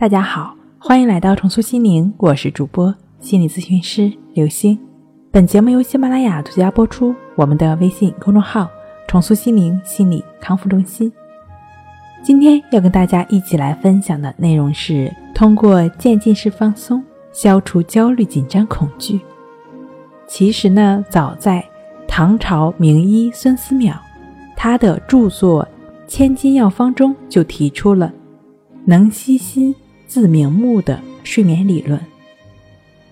大家好，欢迎来到重塑心灵，我是主播心理咨询师刘星。本节目由喜马拉雅独家播出。我们的微信公众号“重塑心灵心理康复中心”。今天要跟大家一起来分享的内容是：通过渐进式放松消除焦虑、紧张、恐惧。其实呢，早在唐朝名医孙思邈，他的著作《千金药方》中就提出了“能息心，自明目”的睡眠理论。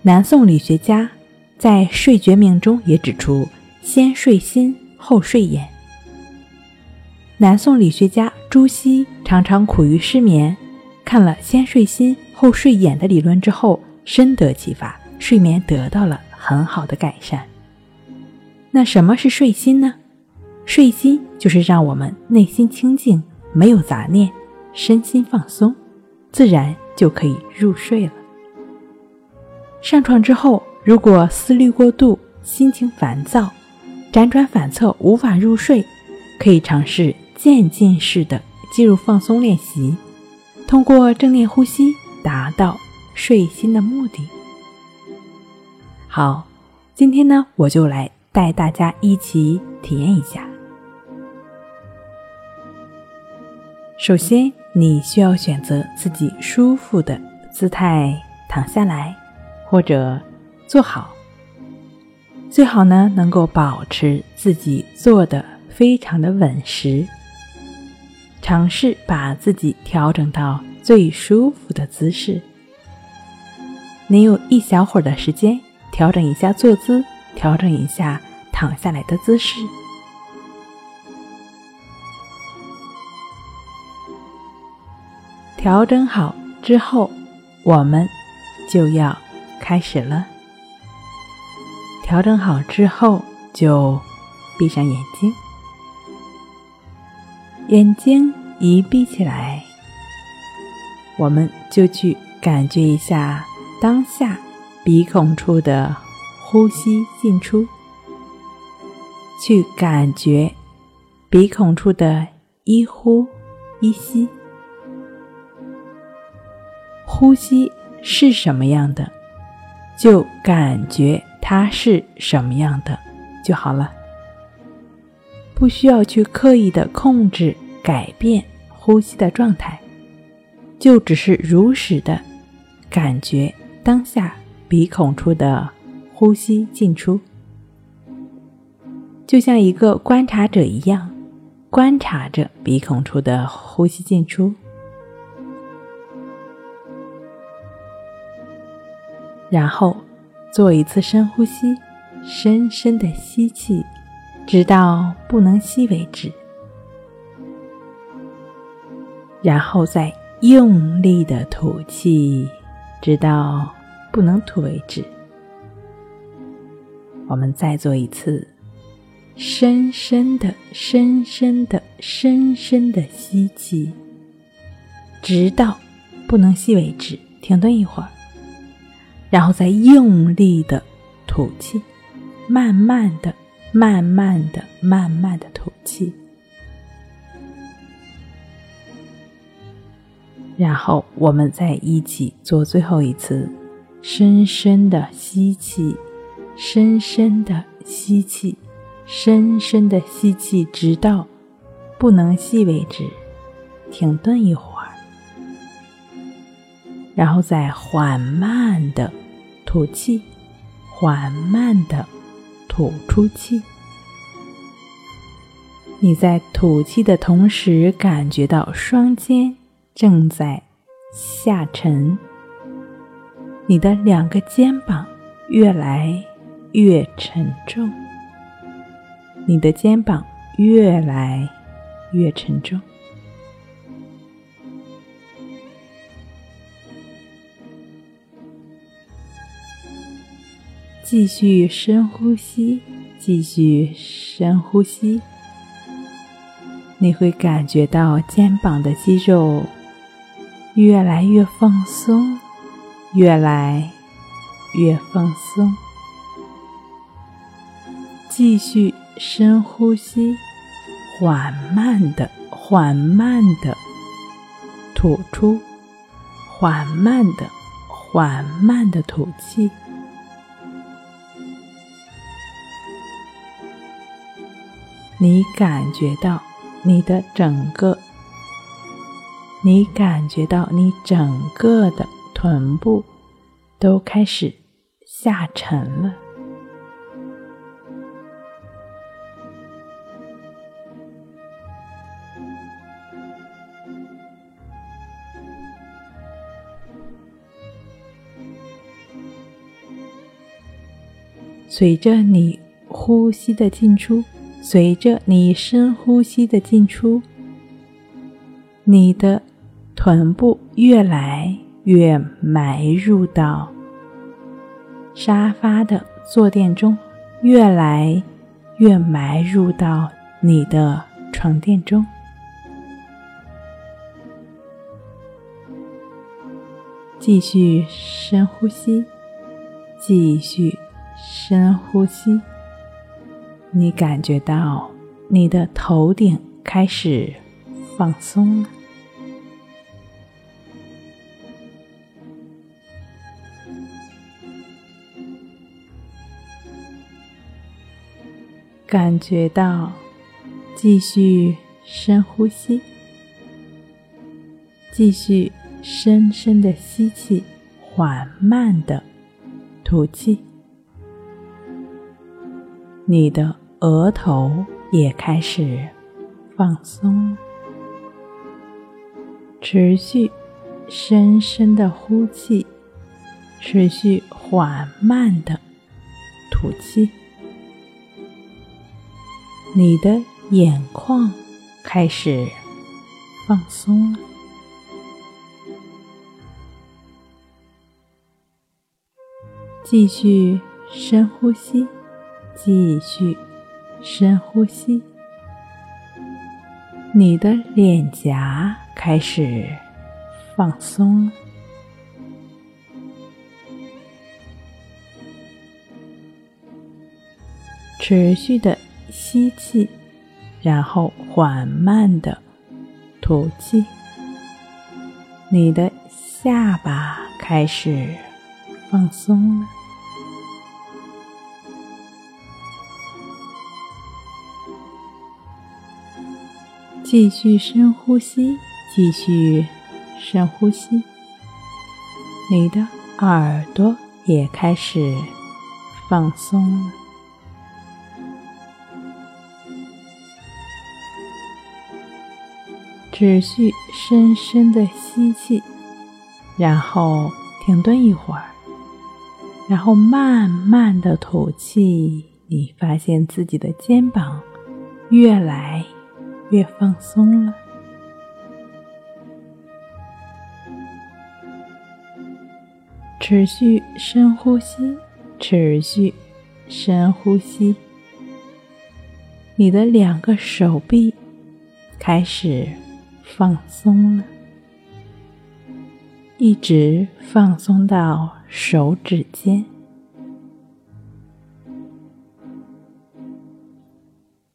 南宋理学家在《睡觉命》中也指出。先睡心，后睡眼。南宋理学家朱熹常常苦于失眠，看了“先睡心，后睡眼”的理论之后，深得启发，睡眠得到了很好的改善。那什么是睡心呢？睡心就是让我们内心清静，没有杂念，身心放松，自然就可以入睡了。上床之后，如果思虑过度，心情烦躁，辗转反侧无法入睡，可以尝试渐进式的进入放松练习，通过正念呼吸达到睡心的目的。好，今天呢，我就来带大家一起体验一下。首先，你需要选择自己舒服的姿态，躺下来或者坐好。最好呢，能够保持自己坐的非常的稳实，尝试把自己调整到最舒服的姿势。你有一小会儿的时间，调整一下坐姿，调整一下躺下来的姿势。调整好之后，我们就要开始了。调整好之后，就闭上眼睛。眼睛一闭起来，我们就去感觉一下当下鼻孔处的呼吸进出，去感觉鼻孔处的一呼一吸，呼吸是什么样的，就感觉。它是什么样的就好了，不需要去刻意的控制、改变呼吸的状态，就只是如实的感觉当下鼻孔处的呼吸进出，就像一个观察者一样，观察着鼻孔处的呼吸进出，然后。做一次深呼吸，深深的吸气，直到不能吸为止，然后再用力的吐气，直到不能吐为止。我们再做一次，深深的、深深的、深深的吸气，直到不能吸为止。停顿一会儿。然后再用力的吐气，慢慢的、慢慢的、慢慢的吐气。然后我们再一起做最后一次，深深的吸气，深深的吸气，深深的吸气，直到不能吸为止。停顿一会儿。然后再缓慢的吐气，缓慢的吐出气。你在吐气的同时，感觉到双肩正在下沉，你的两个肩膀越来越沉重，你的肩膀越来越沉重。继续深呼吸，继续深呼吸。你会感觉到肩膀的肌肉越来越放松，越来越放松。继续深呼吸，缓慢的、缓慢的吐出，缓慢的、缓慢的吐气。你感觉到你的整个，你感觉到你整个的臀部都开始下沉了。随着你呼吸的进出，随着你深呼吸的进出，你的臀部越来越埋入到沙发的坐垫中，越来越埋入到你的床垫中。继续深呼吸，继续。深呼吸，你感觉到你的头顶开始放松了，感觉到继续深呼吸，继续深深的吸气，缓慢的吐气。你的额头也开始放松，持续深深的呼气，持续缓慢的吐气。你的眼眶开始放松了，继续深呼吸。继续深呼吸，你的脸颊开始放松了。持续的吸气，然后缓慢的吐气，你的下巴开始放松了。继续深呼吸，继续深呼吸。你的耳朵也开始放松了。持续深深的吸气，然后停顿一会儿，然后慢慢的吐气。你发现自己的肩膀越来。越放松了，持续深呼吸，持续深呼吸。你的两个手臂开始放松了，一直放松到手指尖，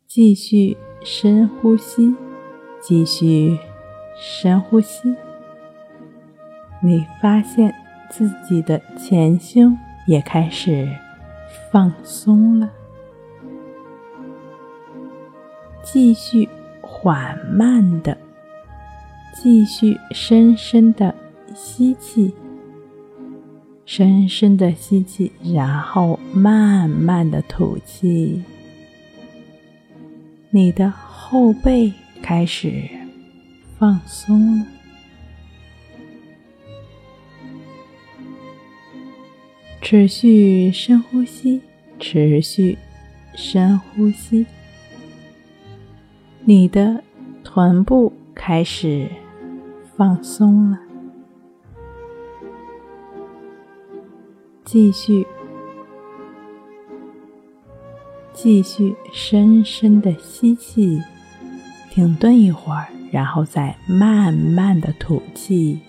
继续。深呼吸，继续深呼吸。你发现自己的前胸也开始放松了。继续缓慢的，继续深深的吸气，深深的吸气，然后慢慢的吐气。你的后背开始放松了，持续深呼吸，持续深呼吸。你的臀部开始放松了，继续。继续深深的吸气，停顿一会儿，然后再慢慢的吐气。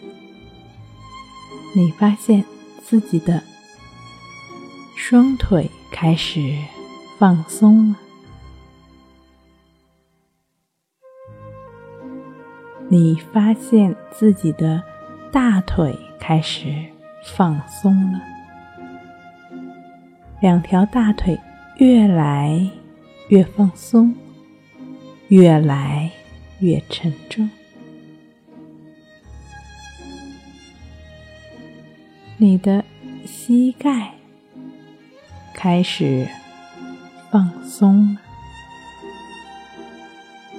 你发现自己的双腿开始放松了，你发现自己的大腿开始放松了，两条大腿越来越放松，越来越沉重。你的膝盖开始放松了，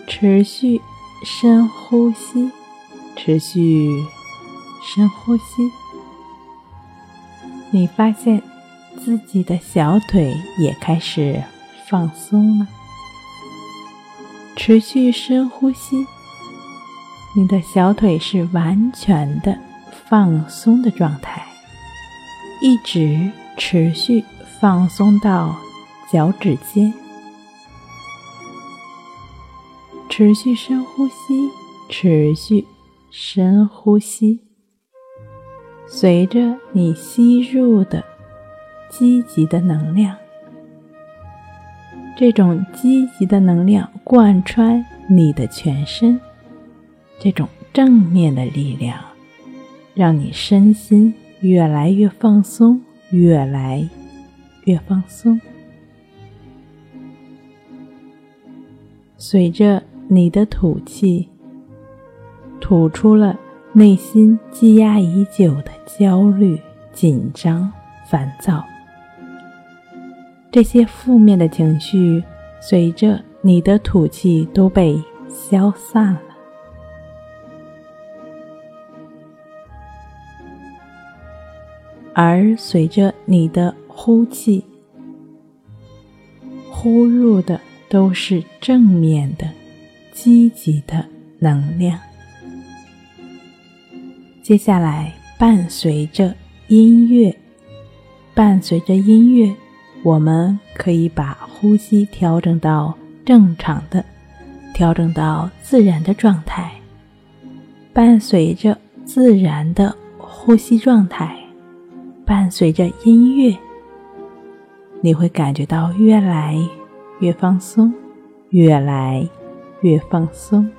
持续深呼吸，持续深呼吸。你发现自己的小腿也开始放松了，持续深呼吸。你的小腿是完全的放松的状态。一直持续放松到脚趾尖，持续深呼吸，持续深呼吸。随着你吸入的积极的能量，这种积极的能量贯穿你的全身，这种正面的力量，让你身心。越来越放松，越来越放松。随着你的吐气，吐出了内心积压已久的焦虑、紧张、烦躁，这些负面的情绪随着你的吐气都被消散了。而随着你的呼气，呼入的都是正面的、积极的能量。接下来，伴随着音乐，伴随着音乐，我们可以把呼吸调整到正常的、调整到自然的状态。伴随着自然的呼吸状态。伴随着音乐，你会感觉到越来越放松，越来越放松。